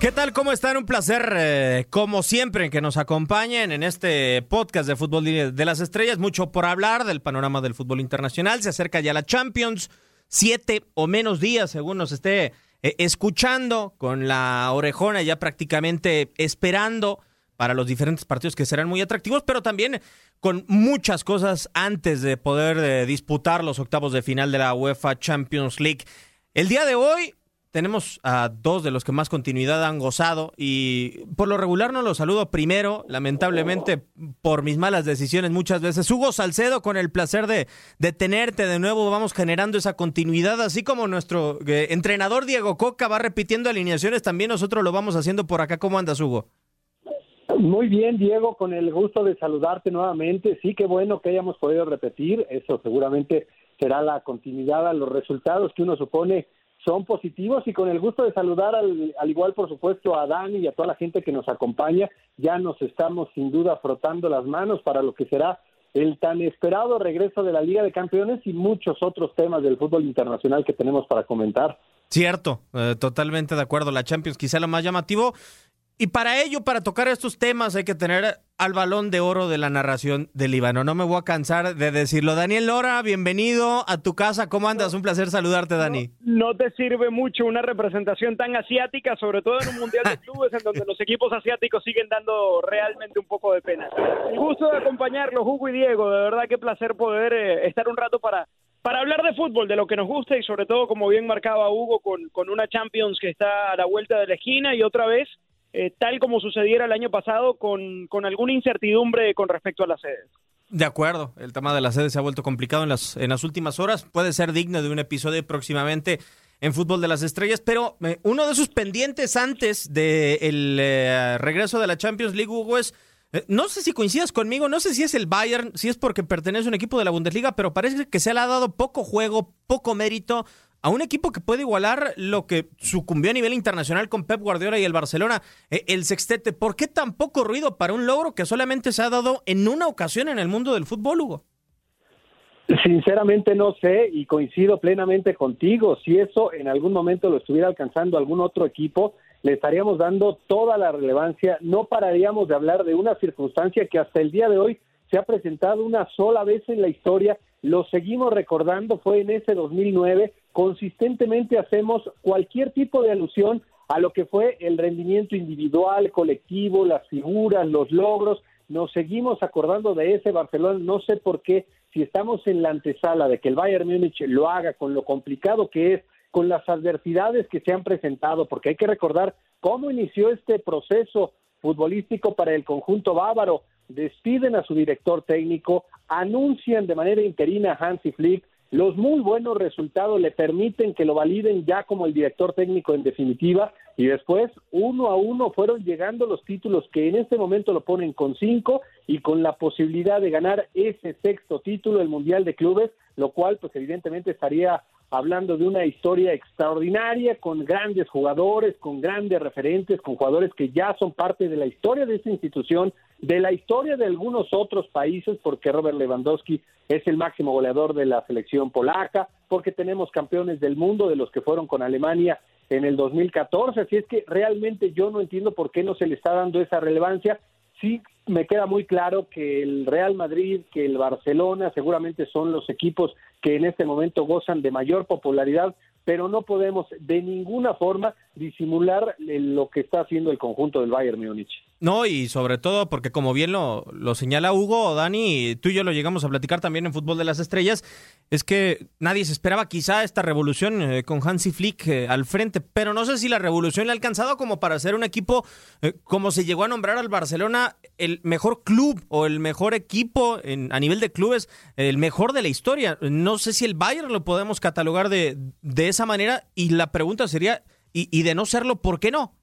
¿Qué tal? ¿Cómo están? Un placer, eh, como siempre, que nos acompañen en este podcast de Fútbol de las Estrellas. Mucho por hablar del panorama del fútbol internacional. Se acerca ya la Champions, siete o menos días, según nos esté eh, escuchando, con la orejona ya prácticamente esperando para los diferentes partidos que serán muy atractivos, pero también con muchas cosas antes de poder eh, disputar los octavos de final de la UEFA Champions League. El día de hoy tenemos a dos de los que más continuidad han gozado y por lo regular no los saludo primero, lamentablemente por mis malas decisiones muchas veces. Hugo Salcedo, con el placer de, tenerte de nuevo, vamos generando esa continuidad, así como nuestro eh, entrenador Diego Coca va repitiendo alineaciones, también nosotros lo vamos haciendo por acá. ¿Cómo andas, Hugo? Muy bien, Diego, con el gusto de saludarte nuevamente. Sí, qué bueno que hayamos podido repetir. Eso seguramente será la continuidad a los resultados que uno supone son positivos y con el gusto de saludar al, al, igual por supuesto a Dani y a toda la gente que nos acompaña, ya nos estamos sin duda frotando las manos para lo que será el tan esperado regreso de la Liga de Campeones y muchos otros temas del fútbol internacional que tenemos para comentar. Cierto, eh, totalmente de acuerdo. La Champions quizá lo más llamativo y para ello, para tocar estos temas, hay que tener al balón de oro de la narración del Líbano. No me voy a cansar de decirlo. Daniel Lora, bienvenido a tu casa. ¿Cómo andas? Un placer saludarte, Dani. No, no, te sirve mucho una representación tan asiática, sobre todo en un Mundial de Clubes en donde los equipos asiáticos siguen dando realmente un poco de pena. El gusto de acompañarlos, Hugo y Diego. De verdad, qué placer poder eh, estar un rato para para hablar de fútbol, de lo que nos gusta y sobre todo, como bien marcaba Hugo, con, con una Champions que está a la vuelta de la esquina y otra vez eh, tal como sucediera el año pasado, con, con, alguna incertidumbre con respecto a las sedes. De acuerdo, el tema de las sedes se ha vuelto complicado en las, en las últimas horas, puede ser digno de un episodio próximamente en Fútbol de las Estrellas, pero eh, uno de sus pendientes antes del de eh, regreso de la Champions League, Hugo, es, eh, no sé si coincidas conmigo, no sé si es el Bayern, si es porque pertenece a un equipo de la Bundesliga, pero parece que se le ha dado poco juego, poco mérito a un equipo que puede igualar lo que sucumbió a nivel internacional con Pep Guardiola y el Barcelona, eh, el sextete. ¿Por qué tan poco ruido para un logro que solamente se ha dado en una ocasión en el mundo del fútbol, Hugo? Sinceramente no sé y coincido plenamente contigo. Si eso en algún momento lo estuviera alcanzando algún otro equipo, le estaríamos dando toda la relevancia. No pararíamos de hablar de una circunstancia que hasta el día de hoy se ha presentado una sola vez en la historia. Lo seguimos recordando, fue en ese 2009 consistentemente hacemos cualquier tipo de alusión a lo que fue el rendimiento individual, colectivo, las figuras, los logros. Nos seguimos acordando de ese Barcelona, no sé por qué, si estamos en la antesala de que el Bayern Múnich lo haga con lo complicado que es, con las adversidades que se han presentado, porque hay que recordar cómo inició este proceso futbolístico para el conjunto bávaro. Despiden a su director técnico, anuncian de manera interina a Hansi Flick, los muy buenos resultados le permiten que lo validen ya como el director técnico en definitiva y después uno a uno fueron llegando los títulos que en este momento lo ponen con cinco y con la posibilidad de ganar ese sexto título, el Mundial de Clubes, lo cual pues evidentemente estaría hablando de una historia extraordinaria con grandes jugadores, con grandes referentes, con jugadores que ya son parte de la historia de esta institución, de la historia de algunos otros países, porque Robert Lewandowski es el máximo goleador de la selección polaca, porque tenemos campeones del mundo de los que fueron con Alemania en el 2014, así es que realmente yo no entiendo por qué no se le está dando esa relevancia. Sí me queda muy claro que el Real Madrid, que el Barcelona seguramente son los equipos que en este momento gozan de mayor popularidad, pero no podemos de ninguna forma disimular lo que está haciendo el conjunto del Bayern Múnich. No, y sobre todo porque como bien lo, lo señala Hugo, Dani, tú y yo lo llegamos a platicar también en Fútbol de las Estrellas, es que nadie se esperaba quizá esta revolución eh, con Hansi Flick eh, al frente, pero no sé si la revolución le ha alcanzado como para ser un equipo, eh, como se llegó a nombrar al Barcelona, el mejor club o el mejor equipo en, a nivel de clubes, el mejor de la historia. No sé si el Bayern lo podemos catalogar de, de esa manera y la pregunta sería, y, y de no serlo, ¿por qué no?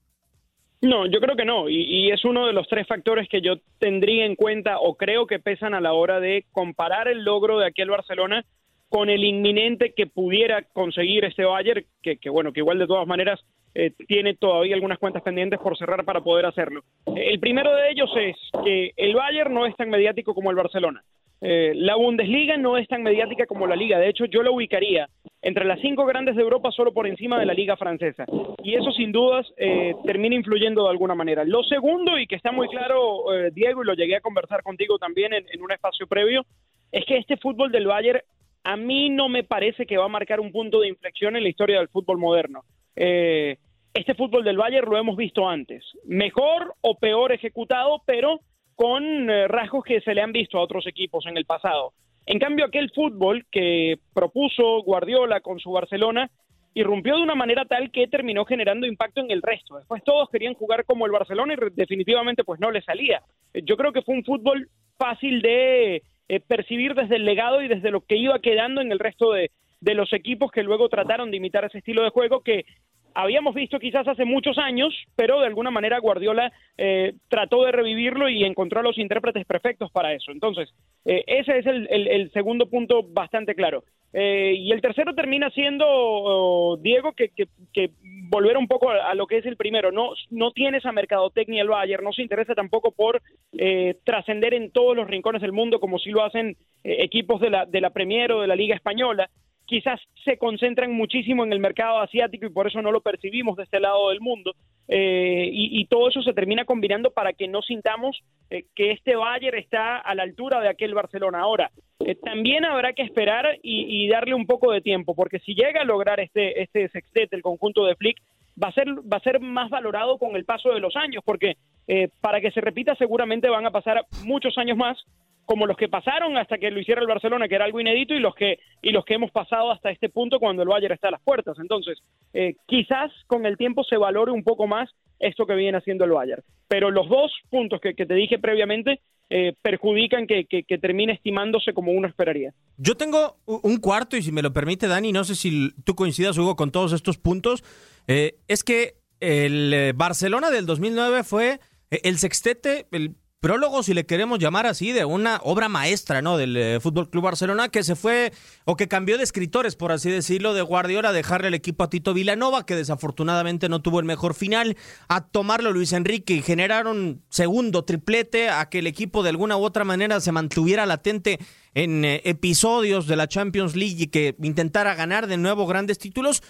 No, yo creo que no, y, es uno de los tres factores que yo tendría en cuenta o creo que pesan a la hora de comparar el logro de aquel Barcelona con el inminente que pudiera conseguir este Bayern, que, bueno, que igual de todas maneras eh, tiene todavía algunas cuentas pendientes por cerrar para poder hacerlo. El primero de ellos es que el Bayern no es tan mediático como el Barcelona. Eh, la Bundesliga no es tan mediática como la Liga. De hecho, yo la ubicaría entre las cinco grandes de Europa solo por encima de la Liga francesa. Y eso sin dudas eh, termina influyendo de alguna manera. Lo segundo, y que está muy claro, eh, Diego, y lo llegué a conversar contigo también en, un espacio previo, es que este fútbol del Bayern a mí no me parece que va a marcar un punto de inflexión en la historia del fútbol moderno. este fútbol del Bayern lo hemos visto antes, mejor o peor ejecutado, pero con eh, rasgos que se le han visto a otros equipos en el pasado. En cambio, aquel fútbol que propuso Guardiola con su Barcelona irrumpió de una manera tal que terminó generando impacto en el resto. Después todos querían jugar como el Barcelona y definitivamente pues no le salía. Yo creo que fue un fútbol fácil de eh, percibir desde el legado y desde lo que iba quedando en el resto de, de los equipos que luego trataron de imitar ese estilo de juego que habíamos visto quizás hace muchos años, pero de alguna manera Guardiola eh, trató de revivirlo y encontró a los intérpretes perfectos para eso. Entonces, eh, ese es el, segundo punto bastante claro. Eh, y el tercero termina siendo, oh, Diego, que, volver un poco a, lo que es el primero. No, no tiene esa mercadotecnia el Bayern, no se interesa tampoco por trascender en todos los rincones del mundo como si lo hacen equipos de la, de la Premier o de la Liga Española quizás se concentran muchísimo en el mercado asiático y por eso no lo percibimos de este lado del mundo. Eh, y, todo eso se termina combinando para que no sintamos eh, que este Bayern está a la altura de aquel Barcelona. Ahora, eh, también habrá que esperar y, darle un poco de tiempo, porque si llega a lograr este, este sextete, el conjunto de Flick, va a ser va a ser más valorado con el paso de los años, porque para que se repita seguramente van a pasar muchos años más como los que pasaron hasta que lo hiciera el Barcelona, que era algo inédito, y los que, y los que hemos pasado hasta este punto cuando el Bayern está a las puertas. Entonces, eh, quizás con el tiempo se valore un poco más esto que viene haciendo el Bayern. Pero los dos puntos que, te dije previamente eh, perjudican que, que, termine estimándose como uno esperaría. Yo tengo un cuarto, y si me lo permite, Dani, no sé si tú coincidas, Hugo, con todos estos puntos. Eh, es que el Barcelona del 2009 fue el sextete, el prólogo, si le queremos llamar así, de una obra maestra, ¿no? Del eh, Fútbol Club Barcelona, que se fue, o que cambió de escritores, por así decirlo, de Guardiola, a dejarle el equipo a Tito Vilanova, que desafortunadamente no tuvo el mejor final, a tomarlo Luis Enrique y generaron segundo triplete, a que el equipo de alguna u otra manera se mantuviera latente en eh, episodios de la Champions League y que intentara ganar de nuevo grandes títulos.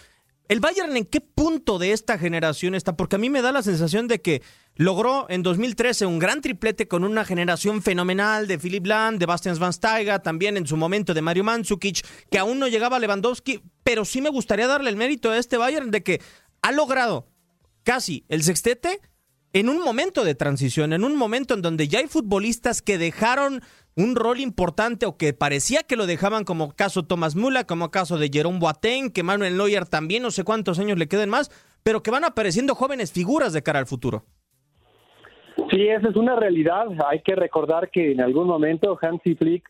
¿El Bayern en qué punto de esta generación está? Porque a mí me da la sensación de que logró en 2013 un gran triplete con una generación fenomenal de Philip Lahm, de Bastian Schweinsteiger, también en su momento de Mario Mandzukic, que aún no llegaba a Lewandowski, pero sí me gustaría darle el mérito a este Bayern de que ha logrado casi el sextete en un momento de transición, en un momento en donde ya hay futbolistas que dejaron un rol importante o que parecía que lo dejaban como caso Thomas Mula, como caso de Jerome Boateng, que Manuel Neuer también, no sé cuántos años le queden más, pero que van apareciendo jóvenes figuras de cara al futuro. Sí, esa es una realidad. Hay que recordar que en algún momento Hansi Flick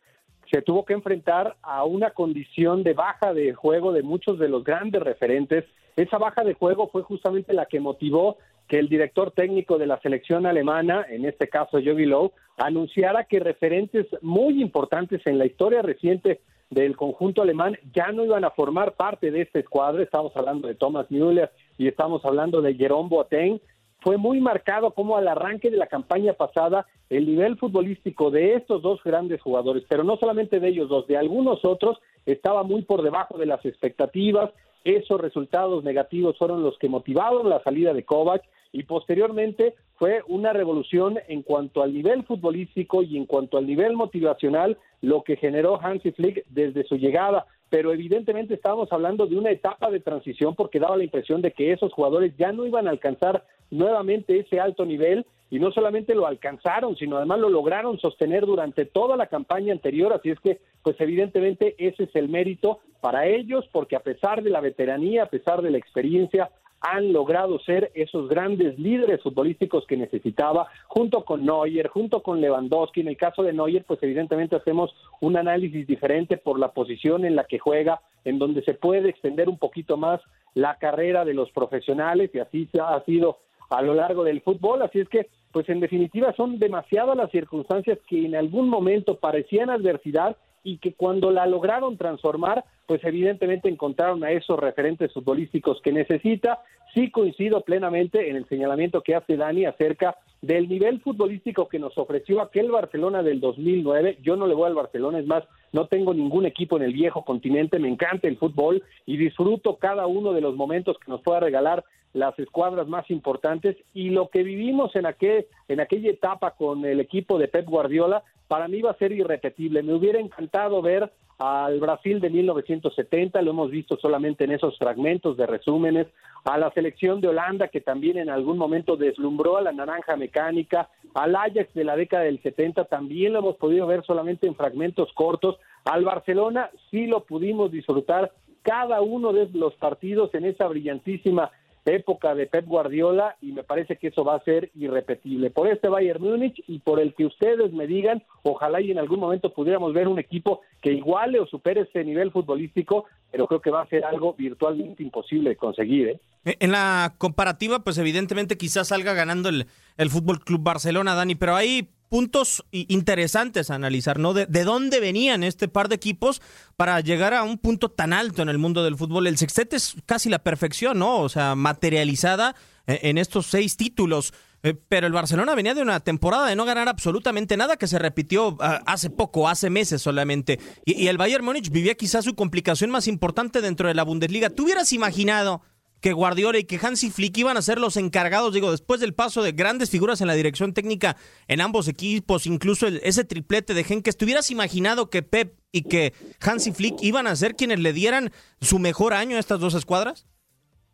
se tuvo que enfrentar a una condición de baja de juego de muchos de los grandes referentes. Esa baja de juego fue justamente la que motivó que el director técnico de la selección alemana, en este caso Jogi Low, anunciara que referentes muy importantes en la historia reciente del conjunto alemán ya no iban a formar parte de este escuadro. Estamos hablando de Thomas Müller y estamos hablando de Jerome Boateng. Fue muy marcado como al arranque de la campaña pasada el nivel futbolístico de estos dos grandes jugadores, pero no solamente de ellos dos, de algunos otros, estaba muy por debajo de las expectativas. Esos resultados negativos fueron los que motivaron la salida de Kovac y posteriormente fue una revolución en cuanto al nivel futbolístico y en cuanto al nivel motivacional lo que generó Hansi Flick desde su llegada. Pero evidentemente estábamos hablando de una etapa de transición porque daba la impresión de que esos jugadores ya no iban a alcanzar nuevamente ese alto nivel y no solamente lo alcanzaron, sino además lo lograron sostener durante toda la campaña anterior, así es que pues evidentemente ese es el mérito para ellos porque a pesar de la veteranía, a pesar de la experiencia, han logrado ser esos grandes líderes futbolísticos que necesitaba, junto con Neuer, junto con Lewandowski. En el caso de Neuer, pues evidentemente hacemos un análisis diferente por la posición en la que juega, en donde se puede extender un poquito más la carrera de los profesionales, y así ha sido a lo largo del fútbol. Así es que, pues en definitiva, son demasiadas las circunstancias que en algún momento parecían adversidad y que cuando la lograron transformar, pues evidentemente encontraron a esos referentes futbolísticos que necesita. Sí coincido plenamente en el señalamiento que hace Dani acerca del nivel futbolístico que nos ofreció aquel Barcelona del 2009. Yo no le voy al Barcelona, es más, no tengo ningún equipo en el viejo continente, me encanta el fútbol y disfruto cada uno de los momentos que nos pueda regalar las escuadras más importantes y lo que vivimos en aquel en aquella etapa con el equipo de Pep Guardiola para mí va a ser irrepetible. Me hubiera encantado ver al Brasil de 1970, lo hemos visto solamente en esos fragmentos de resúmenes, a la selección de Holanda que también en algún momento deslumbró a la naranja mecánica, al Ajax de la década del 70 también lo hemos podido ver solamente en fragmentos cortos, al Barcelona sí lo pudimos disfrutar cada uno de los partidos en esa brillantísima época de Pep Guardiola y me parece que eso va a ser irrepetible. Por este Bayern Múnich y por el que ustedes me digan, ojalá y en algún momento pudiéramos ver un equipo que iguale o supere ese nivel futbolístico, pero creo que va a ser algo virtualmente imposible de conseguir. ¿eh? E, en la comparativa, pues evidentemente quizás salga ganando el, el Fútbol Club Barcelona, Dani, pero hay puntos interesantes a analizar, ¿no? De, de, dónde venían este par de equipos para llegar a un punto tan alto en el mundo del fútbol. El sextete es casi la perfección, ¿no? O sea, materializada eh, en estos seis títulos. Eh, pero el Barcelona venía de una temporada de no ganar absolutamente nada que se repitió ah, hace poco, hace meses solamente. Y, y el Bayern Múnich vivía quizás su complicación más importante dentro de la Bundesliga. ¿Tú hubieras imaginado que Guardiola y que Hansi Flick iban a ser los encargados, digo, después del paso de grandes figuras en la dirección técnica en ambos equipos, incluso ese triplete de que estuvieras imaginado que Pep y que Hansi Flick iban a ser quienes le dieran su mejor año a estas dos escuadras?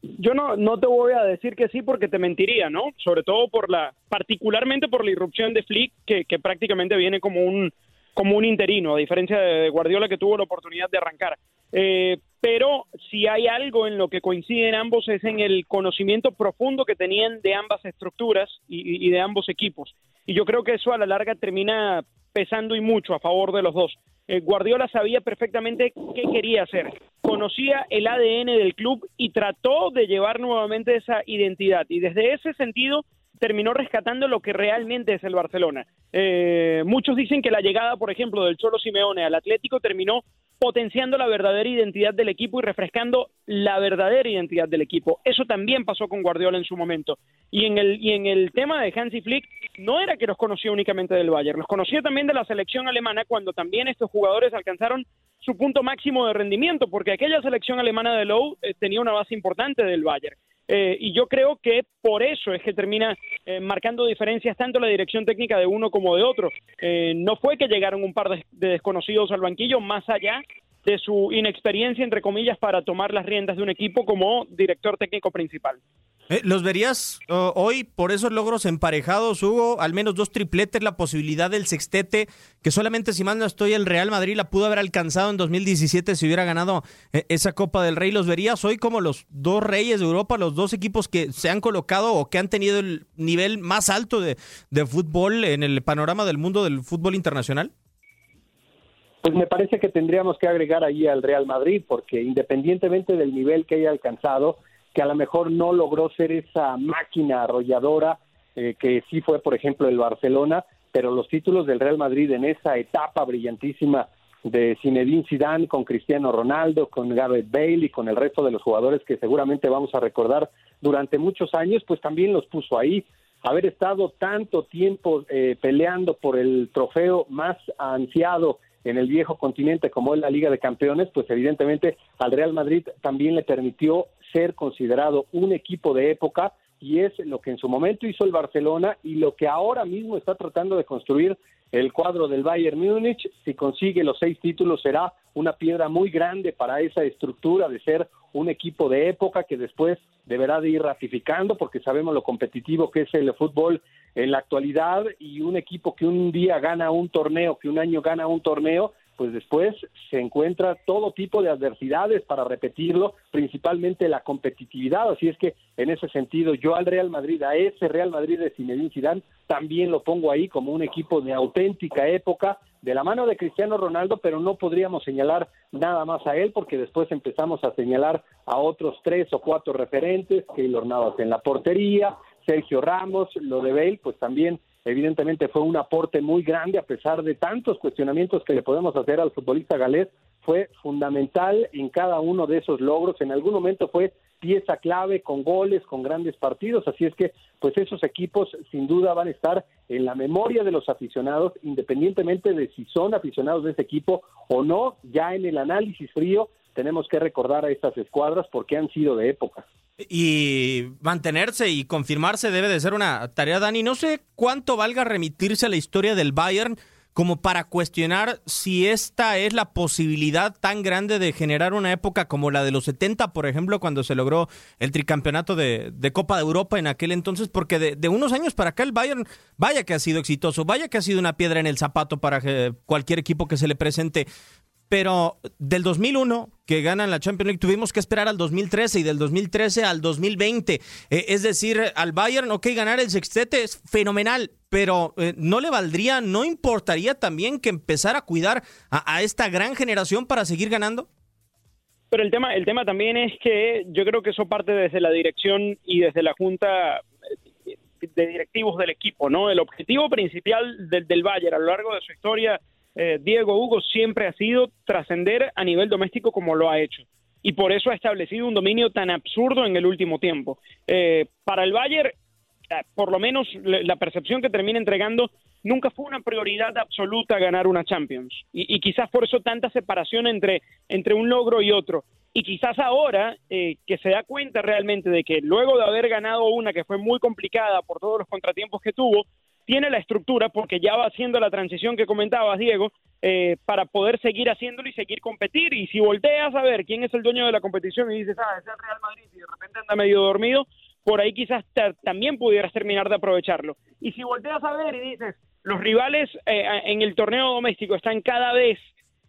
Yo no, no te voy a decir que sí porque te mentiría, ¿no? Sobre todo por la, particularmente por la irrupción de Flick, que, que prácticamente viene como un, como un interino, a diferencia de Guardiola que tuvo la oportunidad de arrancar. Eh, pero si hay algo en lo que coinciden ambos es en el conocimiento profundo que tenían de ambas estructuras y, de ambos equipos. Y yo creo que eso a la larga termina pesando y mucho a favor de los dos. Eh, Guardiola sabía perfectamente qué quería hacer, conocía el ADN del club y trató de llevar nuevamente esa identidad. Y desde ese sentido terminó rescatando lo que realmente es el Barcelona. Eh, muchos dicen que la llegada, por ejemplo, del Cholo Simeone al Atlético terminó potenciando la verdadera identidad del equipo y refrescando la verdadera identidad del equipo. Eso también pasó con Guardiola en su momento. Y en el, y en el tema de Hansi Flick, no era que los conocía únicamente del Bayern, los conocía también de la selección alemana cuando también estos jugadores alcanzaron su punto máximo de rendimiento, porque aquella selección alemana de Lowe eh, tenía una base importante del Bayern. Eh, y yo creo que por eso es que termina eh, marcando diferencias tanto la dirección técnica de uno como de otro. Eh, no fue que llegaron un par de, de, desconocidos al banquillo, más allá de su inexperiencia, entre comillas, para tomar las riendas de un equipo como director técnico principal. Eh, ¿Los verías hoy por esos logros emparejados, Hugo? Al menos dos tripletes, la posibilidad del sextete, que solamente si mal no estoy, el Real Madrid la pudo haber alcanzado en 2017 si hubiera ganado eh, esa Copa del Rey. ¿Los verías hoy como los dos reyes de Europa, los dos equipos que se han colocado o que han tenido el nivel más alto de, de fútbol en el panorama del mundo del fútbol internacional? Pues me parece que tendríamos que agregar ahí al Real Madrid, porque independientemente del nivel que haya alcanzado, que a lo mejor no logró ser esa máquina arrolladora eh, que sí fue, por ejemplo, el Barcelona, pero los títulos del Real Madrid en esa etapa brillantísima de Zinedine Zidane con Cristiano Ronaldo, con Gareth Bale y con el resto de los jugadores que seguramente vamos a recordar durante muchos años, pues también los puso ahí. Haber estado tanto tiempo eh, peleando por el trofeo más ansiado en el viejo continente como es la Liga de Campeones, pues evidentemente al Real Madrid también le permitió ser considerado un equipo de época y es lo que en su momento hizo el Barcelona y lo que ahora mismo está tratando de construir el cuadro del Bayern Múnich. Si consigue los seis títulos será una piedra muy grande para esa estructura de ser un equipo de época que después deberá de ir ratificando porque sabemos lo competitivo que es el fútbol en la actualidad y un equipo que un día gana un torneo, que un año gana un torneo, pues después se encuentra todo tipo de adversidades para repetirlo, principalmente la competitividad. Así es que en ese sentido yo al Real Madrid, a ese Real Madrid de Zinedine Zidane, también lo pongo ahí como un equipo de auténtica época, de la mano de Cristiano Ronaldo, pero no podríamos señalar nada más a él porque después empezamos a señalar a otros tres o cuatro referentes, Keylor Navas en la portería, Sergio Ramos, lo de Bale, pues también evidentemente fue un aporte muy grande a pesar de tantos cuestionamientos que le podemos hacer al futbolista galés, fue fundamental en cada uno de esos logros, en algún momento fue pieza clave con goles, con grandes partidos, así es que pues esos equipos sin duda van a estar en la memoria de los aficionados, independientemente de si son aficionados de ese equipo o no, ya en el análisis frío tenemos que recordar a estas escuadras porque han sido de época. Y mantenerse y confirmarse debe de ser una tarea, Dani. No sé cuánto valga remitirse a la historia del Bayern como para cuestionar si esta es la posibilidad tan grande de generar una época como la de los 70, por ejemplo, cuando se logró el tricampeonato de, Copa de Europa en aquel entonces, porque de, de, unos años para acá el Bayern, vaya que ha sido exitoso, vaya que ha sido una piedra en el zapato para cualquier equipo que se le presente pero del 2001 que ganan la Champions League tuvimos que esperar al 2013 y del 2013 al 2020. Eh, es decir, al Bayern, ok, ganar el sextete es fenomenal, pero eh, ¿no le valdría, no importaría también que empezara a cuidar a, esta gran generación para seguir ganando? Pero el tema, el tema también es que yo creo que eso parte desde la dirección y desde la junta de directivos del equipo, ¿no? El objetivo principal del, del Bayern a lo largo de su historia eh, Diego Hugo siempre ha sido trascender a nivel doméstico como lo ha hecho. Y por eso ha establecido un dominio tan absurdo en el último tiempo. Eh, para el Bayern, eh, por lo menos la percepción que termina entregando, nunca fue una prioridad absoluta ganar una Champions. Y, quizás por eso tanta separación entre, entre un logro y otro. Y quizás ahora que se da cuenta realmente de que luego de haber ganado una que fue muy complicada por todos los contratiempos que tuvo, tiene la estructura, porque ya va haciendo la transición que comentabas, Diego, eh, para poder seguir haciéndolo y seguir competir. Y si volteas a ver quién es el dueño de la competición y dices, ah, es el Real Madrid y de repente anda medio dormido, por ahí quizás también pudieras terminar de aprovecharlo. Y si volteas a ver y dices, los rivales eh, en el torneo doméstico están cada vez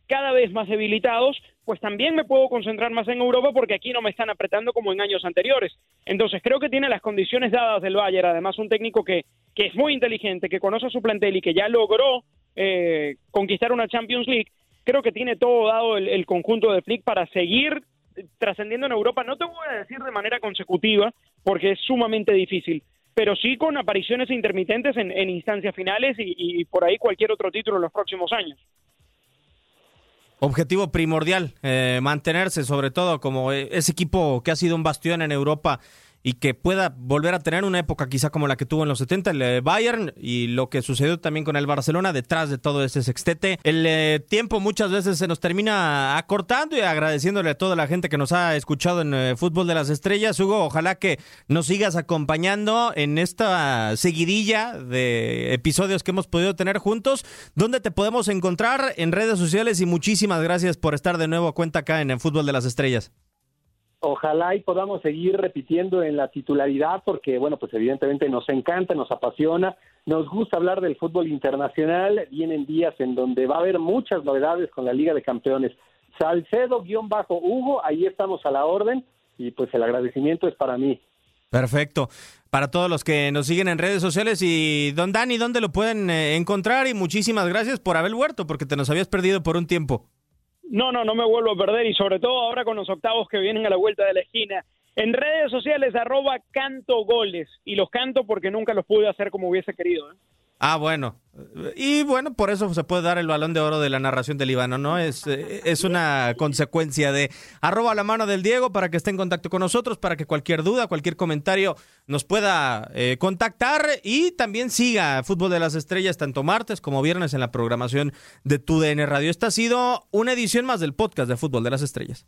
cada vez más debilitados, pues también me puedo concentrar más en Europa porque aquí no me están apretando como en años anteriores. Entonces creo que tiene las condiciones dadas del Bayern, además un técnico que, que es muy inteligente, que conoce a su plantel y que ya logró eh, conquistar una Champions League, creo que tiene todo dado el, conjunto de Flick para seguir trascendiendo en Europa. No te voy a decir de manera consecutiva porque es sumamente difícil, pero sí con apariciones intermitentes en, instancias finales y por ahí cualquier otro título en los próximos años objetivo primordial, eh, mantenerse sobre todo como eh, ese equipo que ha sido un bastión en Europa y que pueda volver a tener una época quizá como la que tuvo en los 70 el eh, Bayern y lo que sucedió también con el Barcelona detrás de todo ese sextete. El eh, tiempo muchas veces se nos termina acortando y agradeciéndole a toda la gente que nos ha escuchado en eh, Fútbol de las Estrellas. Hugo, ojalá que nos sigas acompañando en esta seguidilla de episodios que hemos podido tener juntos. ¿Dónde te podemos encontrar en redes sociales? Y muchísimas gracias por estar de nuevo a cuenta acá en el Fútbol de las Estrellas ojalá y podamos seguir repitiendo en la titularidad porque, bueno, pues evidentemente nos encanta, nos apasiona, nos gusta hablar del fútbol internacional, vienen días en donde va a haber muchas novedades con la Liga de Campeones. Salcedo-Hugo, ahí estamos a la orden y pues el agradecimiento es para mí. Perfecto. Para todos los que nos siguen en redes sociales y don Dani, ¿dónde lo pueden eh, encontrar? Y muchísimas gracias por haber vuelto porque te nos habías perdido por un tiempo. No, no, no me vuelvo a perder y sobre todo ahora con los octavos que vienen a la vuelta de la esquina. En redes sociales, arroba canto goles. Y los canto porque nunca los pude hacer como hubiese querido. ¿eh? Ah, bueno. Y bueno, por eso se puede dar el balón de oro de la narración del Líbano, ¿no? Es, es una consecuencia de arroba la mano del Diego para que esté en contacto con nosotros, para que cualquier duda, cualquier comentario nos pueda eh, contactar y también siga Fútbol de las Estrellas tanto martes como viernes en la programación de TUDN Radio. Esta ha sido una edición más del podcast de Fútbol de las Estrellas.